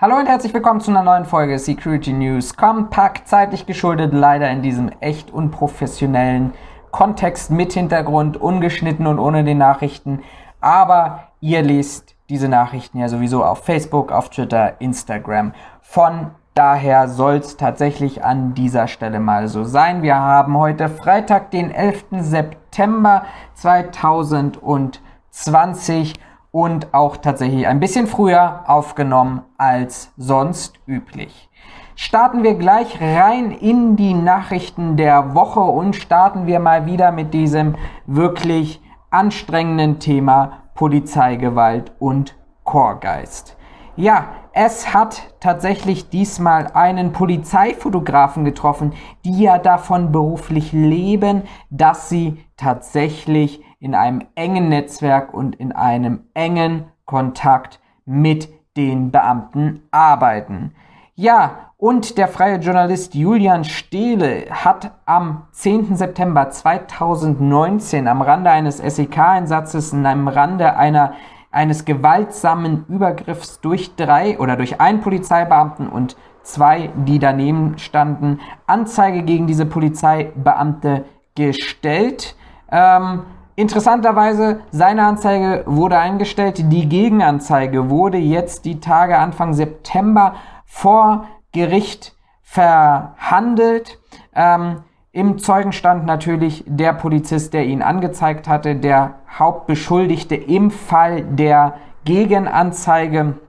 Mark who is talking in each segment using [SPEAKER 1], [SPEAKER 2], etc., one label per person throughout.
[SPEAKER 1] Hallo und herzlich willkommen zu einer neuen Folge Security News Compact, zeitlich geschuldet, leider in diesem echt unprofessionellen Kontext mit Hintergrund, ungeschnitten und ohne den Nachrichten. Aber ihr lest diese Nachrichten ja sowieso auf Facebook, auf Twitter, Instagram. Von daher soll es tatsächlich an dieser Stelle mal so sein. Wir haben heute Freitag, den 11. September 2020 und auch tatsächlich ein bisschen früher aufgenommen als sonst üblich. Starten wir gleich rein in die Nachrichten der Woche und starten wir mal wieder mit diesem wirklich anstrengenden Thema Polizeigewalt und Chorgeist. Ja, es hat tatsächlich diesmal einen Polizeifotografen getroffen, die ja davon beruflich leben, dass sie tatsächlich in einem engen Netzwerk und in einem engen Kontakt mit den Beamten arbeiten. Ja, und der freie Journalist Julian Stehle hat am 10. September 2019 am Rande eines SEK-Einsatzes, in einem Rande einer, eines gewaltsamen Übergriffs durch drei oder durch einen Polizeibeamten und zwei, die daneben standen, Anzeige gegen diese Polizeibeamte gestellt. Ähm, Interessanterweise, seine Anzeige wurde eingestellt, die Gegenanzeige wurde jetzt die Tage Anfang September vor Gericht verhandelt. Ähm, Im Zeugenstand natürlich der Polizist, der ihn angezeigt hatte, der Hauptbeschuldigte im Fall der Gegenanzeige.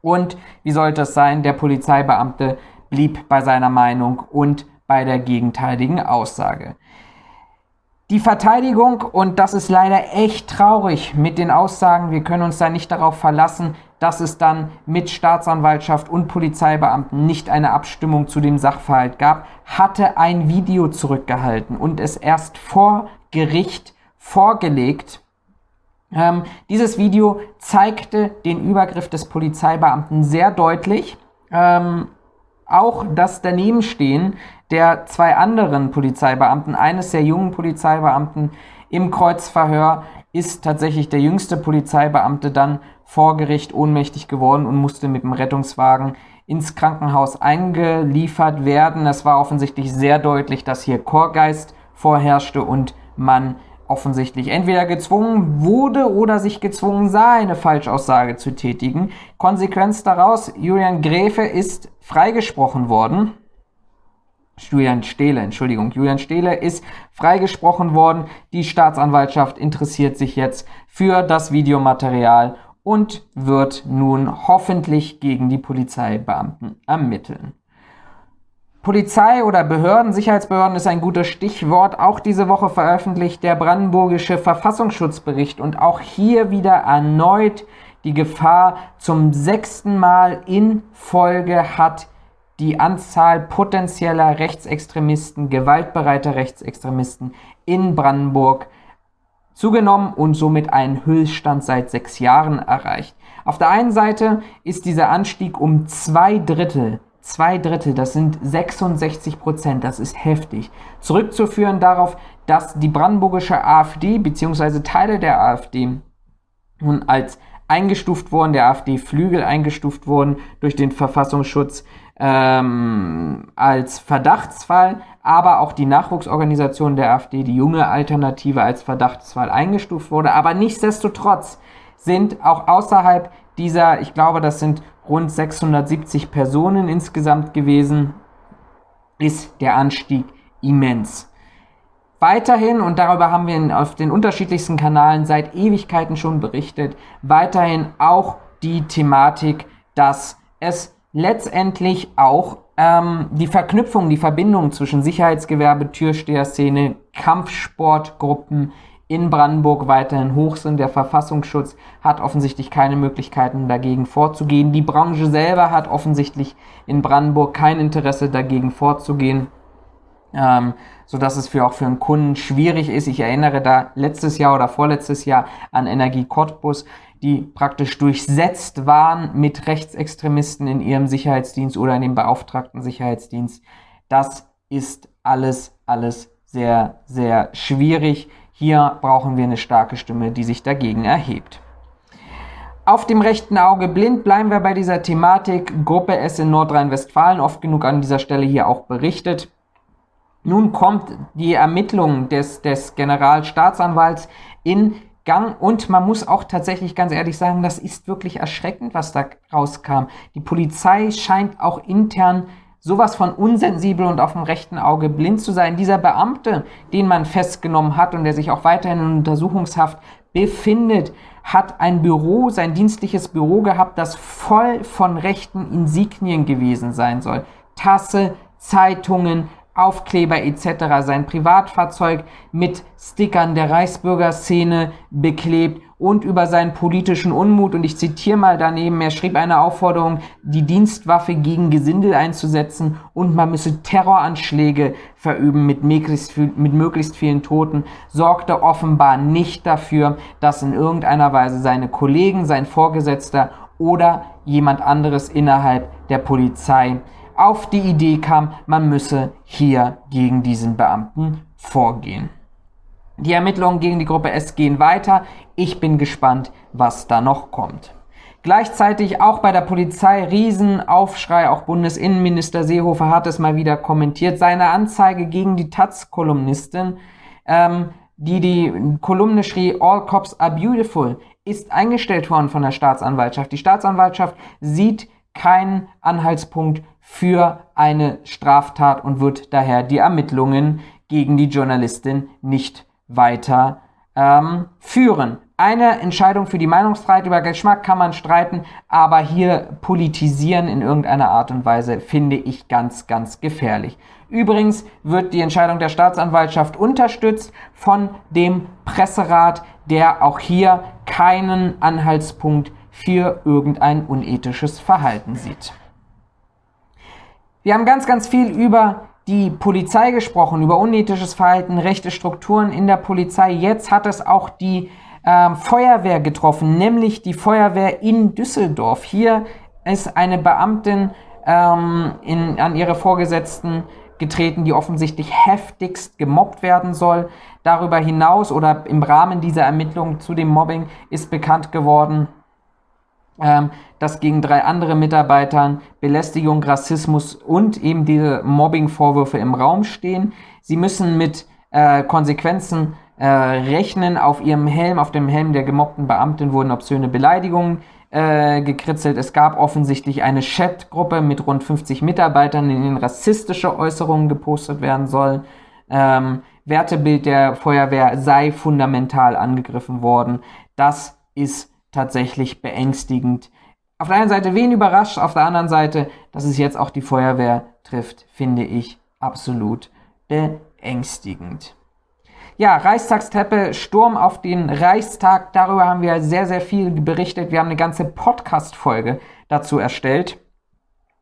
[SPEAKER 1] Und wie sollte es sein, der Polizeibeamte blieb bei seiner Meinung und bei der gegenteiligen Aussage. Die Verteidigung, und das ist leider echt traurig mit den Aussagen, wir können uns da nicht darauf verlassen, dass es dann mit Staatsanwaltschaft und Polizeibeamten nicht eine Abstimmung zu dem Sachverhalt gab, hatte ein Video zurückgehalten und es erst vor Gericht vorgelegt. Ähm, dieses Video zeigte den Übergriff des Polizeibeamten sehr deutlich. Ähm, auch das Danebenstehen der zwei anderen Polizeibeamten, eines der jungen Polizeibeamten im Kreuzverhör, ist tatsächlich der jüngste Polizeibeamte dann vor Gericht ohnmächtig geworden und musste mit dem Rettungswagen ins Krankenhaus eingeliefert werden. Es war offensichtlich sehr deutlich, dass hier Chorgeist vorherrschte und man offensichtlich entweder gezwungen wurde oder sich gezwungen sah, eine Falschaussage zu tätigen. Konsequenz daraus, Julian Gräfe ist freigesprochen worden. Julian Stehle, Entschuldigung, Julian Stehle ist freigesprochen worden. Die Staatsanwaltschaft interessiert sich jetzt für das Videomaterial und wird nun hoffentlich gegen die Polizeibeamten ermitteln. Polizei oder Behörden, Sicherheitsbehörden ist ein gutes Stichwort. Auch diese Woche veröffentlicht der brandenburgische Verfassungsschutzbericht und auch hier wieder erneut die Gefahr zum sechsten Mal in Folge hat die Anzahl potenzieller Rechtsextremisten, gewaltbereiter Rechtsextremisten in Brandenburg zugenommen und somit einen Höchststand seit sechs Jahren erreicht. Auf der einen Seite ist dieser Anstieg um zwei Drittel Zwei Drittel, das sind 66 Prozent, das ist heftig. Zurückzuführen darauf, dass die brandenburgische AfD bzw. Teile der AfD nun als eingestuft wurden, der AfD-Flügel eingestuft wurden durch den Verfassungsschutz ähm, als Verdachtsfall, aber auch die Nachwuchsorganisation der AfD, die junge Alternative, als Verdachtsfall eingestuft wurde. Aber nichtsdestotrotz sind auch außerhalb dieser, ich glaube, das sind rund 670 Personen insgesamt gewesen, ist der Anstieg immens. Weiterhin, und darüber haben wir auf den unterschiedlichsten Kanälen seit Ewigkeiten schon berichtet, weiterhin auch die Thematik, dass es letztendlich auch ähm, die Verknüpfung, die Verbindung zwischen Sicherheitsgewerbe, Türsteherszene, Kampfsportgruppen in Brandenburg weiterhin hoch sind. Der Verfassungsschutz hat offensichtlich keine Möglichkeiten dagegen vorzugehen. Die Branche selber hat offensichtlich in Brandenburg kein Interesse dagegen vorzugehen. Ähm, so dass es für auch für einen Kunden schwierig ist. Ich erinnere da letztes Jahr oder vorletztes Jahr an Energie Cottbus, die praktisch durchsetzt waren mit Rechtsextremisten in ihrem Sicherheitsdienst oder in dem beauftragten Sicherheitsdienst. Das ist alles, alles sehr, sehr schwierig. Hier brauchen wir eine starke Stimme, die sich dagegen erhebt. Auf dem rechten Auge blind bleiben wir bei dieser Thematik. Gruppe S in Nordrhein-Westfalen, oft genug an dieser Stelle hier auch berichtet. Nun kommt die Ermittlung des, des Generalstaatsanwalts in Gang und man muss auch tatsächlich ganz ehrlich sagen, das ist wirklich erschreckend, was da rauskam. Die Polizei scheint auch intern sowas von unsensibel und auf dem rechten Auge blind zu sein. Dieser Beamte, den man festgenommen hat und der sich auch weiterhin in Untersuchungshaft befindet, hat ein Büro, sein dienstliches Büro gehabt, das voll von rechten Insignien gewesen sein soll. Tasse, Zeitungen, Aufkleber etc. sein Privatfahrzeug mit Stickern der Reichsbürgerszene beklebt und über seinen politischen Unmut, und ich zitiere mal daneben, er schrieb eine Aufforderung, die Dienstwaffe gegen Gesindel einzusetzen und man müsse Terroranschläge verüben mit möglichst, mit möglichst vielen Toten, sorgte offenbar nicht dafür, dass in irgendeiner Weise seine Kollegen, sein Vorgesetzter oder jemand anderes innerhalb der Polizei auf die Idee kam, man müsse hier gegen diesen Beamten vorgehen. Die Ermittlungen gegen die Gruppe S gehen weiter. Ich bin gespannt, was da noch kommt. Gleichzeitig auch bei der Polizei Riesenaufschrei. Auch Bundesinnenminister Seehofer hat es mal wieder kommentiert. Seine Anzeige gegen die Taz-Kolumnistin, ähm, die die Kolumne schrie, All Cops are beautiful, ist eingestellt worden von der Staatsanwaltschaft. Die Staatsanwaltschaft sieht keinen Anhaltspunkt für eine Straftat und wird daher die Ermittlungen gegen die Journalistin nicht weiter ähm, führen. Eine Entscheidung für die Meinungsfreiheit über Geschmack kann man streiten, aber hier politisieren in irgendeiner Art und Weise finde ich ganz, ganz gefährlich. Übrigens wird die Entscheidung der Staatsanwaltschaft unterstützt von dem Presserat, der auch hier keinen Anhaltspunkt für irgendein unethisches Verhalten sieht. Wir haben ganz, ganz viel über die Polizei gesprochen, über unethisches Verhalten, rechte Strukturen in der Polizei. Jetzt hat es auch die äh, Feuerwehr getroffen, nämlich die Feuerwehr in Düsseldorf. Hier ist eine Beamtin ähm, in, an ihre Vorgesetzten getreten, die offensichtlich heftigst gemobbt werden soll. Darüber hinaus oder im Rahmen dieser Ermittlungen zu dem Mobbing ist bekannt geworden, ähm, dass gegen drei andere Mitarbeitern Belästigung, Rassismus und eben diese Mobbing-Vorwürfe im Raum stehen. Sie müssen mit äh, Konsequenzen äh, rechnen. Auf ihrem Helm, auf dem Helm der gemobbten Beamtin wurden obszöne Beleidigungen äh, gekritzelt. Es gab offensichtlich eine Chatgruppe mit rund 50 Mitarbeitern, in denen rassistische Äußerungen gepostet werden sollen. Ähm, Wertebild der Feuerwehr sei fundamental angegriffen worden. Das ist tatsächlich beängstigend. Auf der einen Seite wen überrascht, auf der anderen Seite, dass es jetzt auch die Feuerwehr trifft, finde ich absolut beängstigend. Ja, Reichstagsteppe, Sturm auf den Reichstag, darüber haben wir sehr, sehr viel berichtet. Wir haben eine ganze Podcast-Folge dazu erstellt.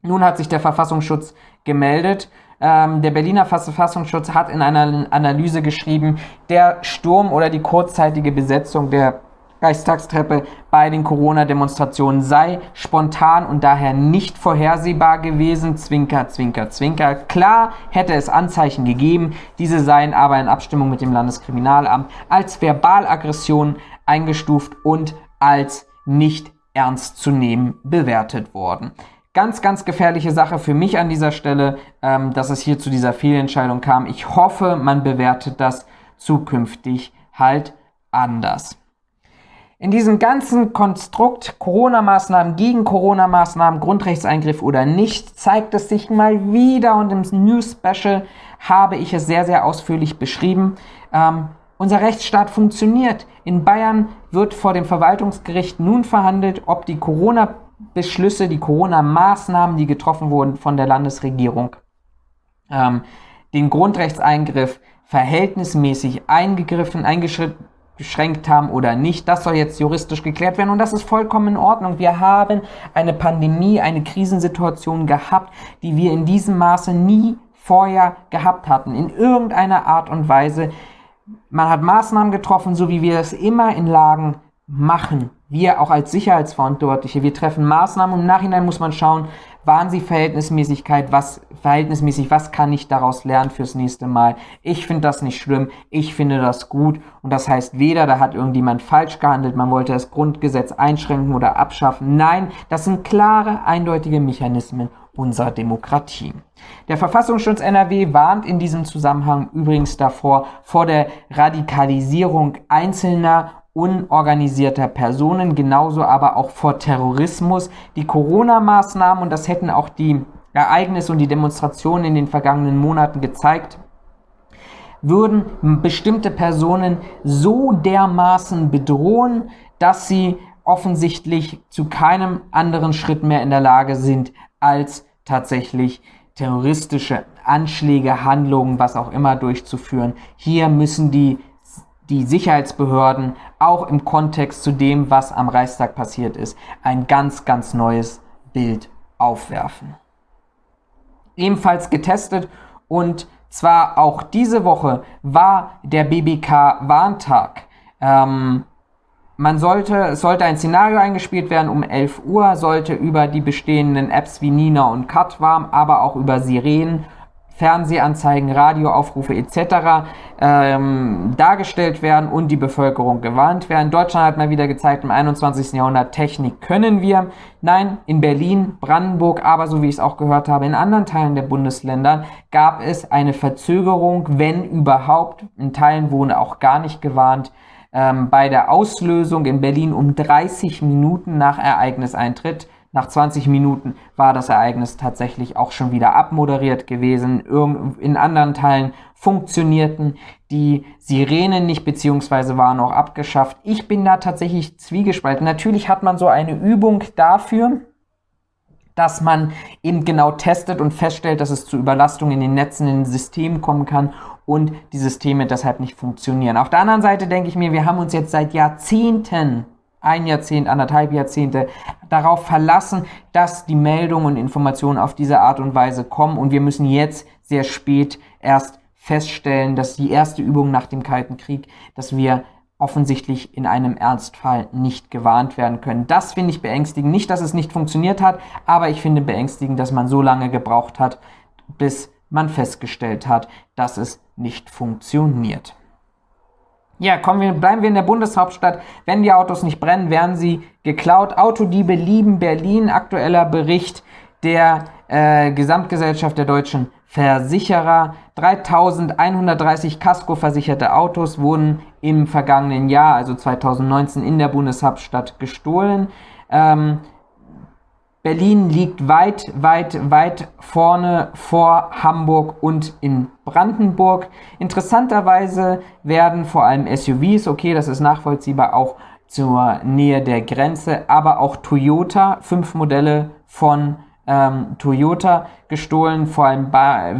[SPEAKER 1] Nun hat sich der Verfassungsschutz gemeldet. Ähm, der Berliner Verfassungsschutz hat in einer Analyse geschrieben, der Sturm oder die kurzzeitige Besetzung der Reichstagstreppe bei den Corona-Demonstrationen sei spontan und daher nicht vorhersehbar gewesen. Zwinker, zwinker, zwinker. Klar hätte es Anzeichen gegeben, diese seien aber in Abstimmung mit dem Landeskriminalamt als Verbalaggression eingestuft und als nicht ernst zu nehmen bewertet worden. Ganz, ganz gefährliche Sache für mich an dieser Stelle, ähm, dass es hier zu dieser Fehlentscheidung kam. Ich hoffe, man bewertet das zukünftig halt anders. In diesem ganzen Konstrukt Corona-Maßnahmen gegen Corona-Maßnahmen, Grundrechtseingriff oder nicht, zeigt es sich mal wieder und im News Special habe ich es sehr, sehr ausführlich beschrieben. Ähm, unser Rechtsstaat funktioniert. In Bayern wird vor dem Verwaltungsgericht nun verhandelt, ob die Corona-Beschlüsse, die Corona-Maßnahmen, die getroffen wurden von der Landesregierung, ähm, den Grundrechtseingriff verhältnismäßig eingegriffen, eingeschritten beschränkt haben oder nicht. Das soll jetzt juristisch geklärt werden und das ist vollkommen in Ordnung. Wir haben eine Pandemie, eine Krisensituation gehabt, die wir in diesem Maße nie vorher gehabt hatten, in irgendeiner Art und Weise. Man hat Maßnahmen getroffen, so wie wir es immer in Lagen machen. Wir auch als Sicherheitsverantwortliche, wir treffen Maßnahmen und im Nachhinein muss man schauen, Waren sie Verhältnismäßigkeit? Was, verhältnismäßig? Was kann ich daraus lernen fürs nächste Mal? Ich finde das nicht schlimm. Ich finde das gut. Und das heißt weder, da hat irgendjemand falsch gehandelt, man wollte das Grundgesetz einschränken oder abschaffen. Nein, das sind klare, eindeutige Mechanismen unserer Demokratie. Der Verfassungsschutz NRW warnt in diesem Zusammenhang übrigens davor, vor der Radikalisierung einzelner unorganisierter Personen, genauso aber auch vor Terrorismus. Die Corona-Maßnahmen, und das hätten auch die Ereignisse und die Demonstrationen in den vergangenen Monaten gezeigt, würden bestimmte Personen so dermaßen bedrohen, dass sie offensichtlich zu keinem anderen Schritt mehr in der Lage sind, als tatsächlich terroristische Anschläge, Handlungen, was auch immer durchzuführen. Hier müssen die, die Sicherheitsbehörden auch im Kontext zu dem, was am Reichstag passiert ist, ein ganz, ganz neues Bild aufwerfen. Ebenfalls getestet und zwar auch diese Woche war der BBK Warntag. Ähm, man sollte, es sollte ein Szenario eingespielt werden um 11 Uhr, sollte über die bestehenden Apps wie Nina und Katwarm, aber auch über Sirenen, Fernsehanzeigen, Radioaufrufe etc. Ähm, dargestellt werden und die Bevölkerung gewarnt werden. Deutschland hat mal wieder gezeigt, im 21. Jahrhundert Technik können wir. Nein, in Berlin, Brandenburg, aber so wie ich es auch gehört habe, in anderen Teilen der Bundesländer gab es eine Verzögerung, wenn überhaupt. In Teilen wurde auch gar nicht gewarnt ähm, bei der Auslösung in Berlin um 30 Minuten nach Ereigniseintritt. Nach 20 Minuten war das Ereignis tatsächlich auch schon wieder abmoderiert gewesen. In anderen Teilen funktionierten die Sirenen nicht, beziehungsweise waren auch abgeschafft. Ich bin da tatsächlich zwiegespalten. Natürlich hat man so eine Übung dafür, dass man eben genau testet und feststellt, dass es zu Überlastungen in den Netzen, in den Systemen kommen kann und die Systeme deshalb nicht funktionieren. Auf der anderen Seite denke ich mir, wir haben uns jetzt seit Jahrzehnten, ein Jahrzehnt, anderthalb Jahrzehnte, darauf verlassen, dass die Meldungen und Informationen auf diese Art und Weise kommen und wir müssen jetzt sehr spät erst feststellen, dass die erste Übung nach dem Kalten Krieg, dass wir offensichtlich in einem Ernstfall nicht gewarnt werden können. Das finde ich beängstigend. Nicht, dass es nicht funktioniert hat, aber ich finde beängstigend, dass man so lange gebraucht hat, bis man festgestellt hat, dass es nicht funktioniert. Ja, kommen wir, bleiben wir in der Bundeshauptstadt. Wenn die Autos nicht brennen, werden sie geklaut. Autodiebe lieben Berlin. Aktueller Bericht der äh, Gesamtgesellschaft der deutschen Versicherer. 3130 Casco-versicherte Autos wurden im vergangenen Jahr, also 2019, in der Bundeshauptstadt gestohlen. Ähm, Berlin liegt weit, weit, weit vorne vor Hamburg und in Brandenburg. Interessanterweise werden vor allem SUVs, okay, das ist nachvollziehbar, auch zur Nähe der Grenze, aber auch Toyota, fünf Modelle von ähm, Toyota gestohlen, vor allem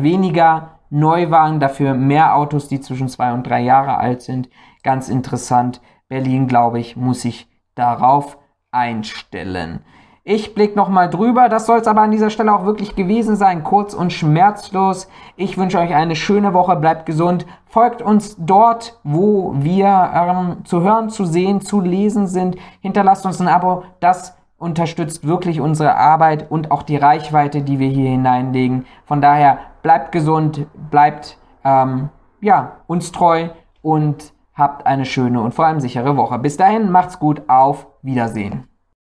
[SPEAKER 1] weniger Neuwagen, dafür mehr Autos, die zwischen zwei und drei Jahre alt sind. Ganz interessant. Berlin, glaube ich, muss sich darauf einstellen. Ich blicke nochmal drüber. Das soll es aber an dieser Stelle auch wirklich gewesen sein. Kurz und schmerzlos. Ich wünsche euch eine schöne Woche. Bleibt gesund. Folgt uns dort, wo wir ähm, zu hören, zu sehen, zu lesen sind. Hinterlasst uns ein Abo. Das unterstützt wirklich unsere Arbeit und auch die Reichweite, die wir hier hineinlegen. Von daher bleibt gesund, bleibt ähm, ja, uns treu und habt eine schöne und vor allem sichere Woche. Bis dahin, macht's gut. Auf Wiedersehen.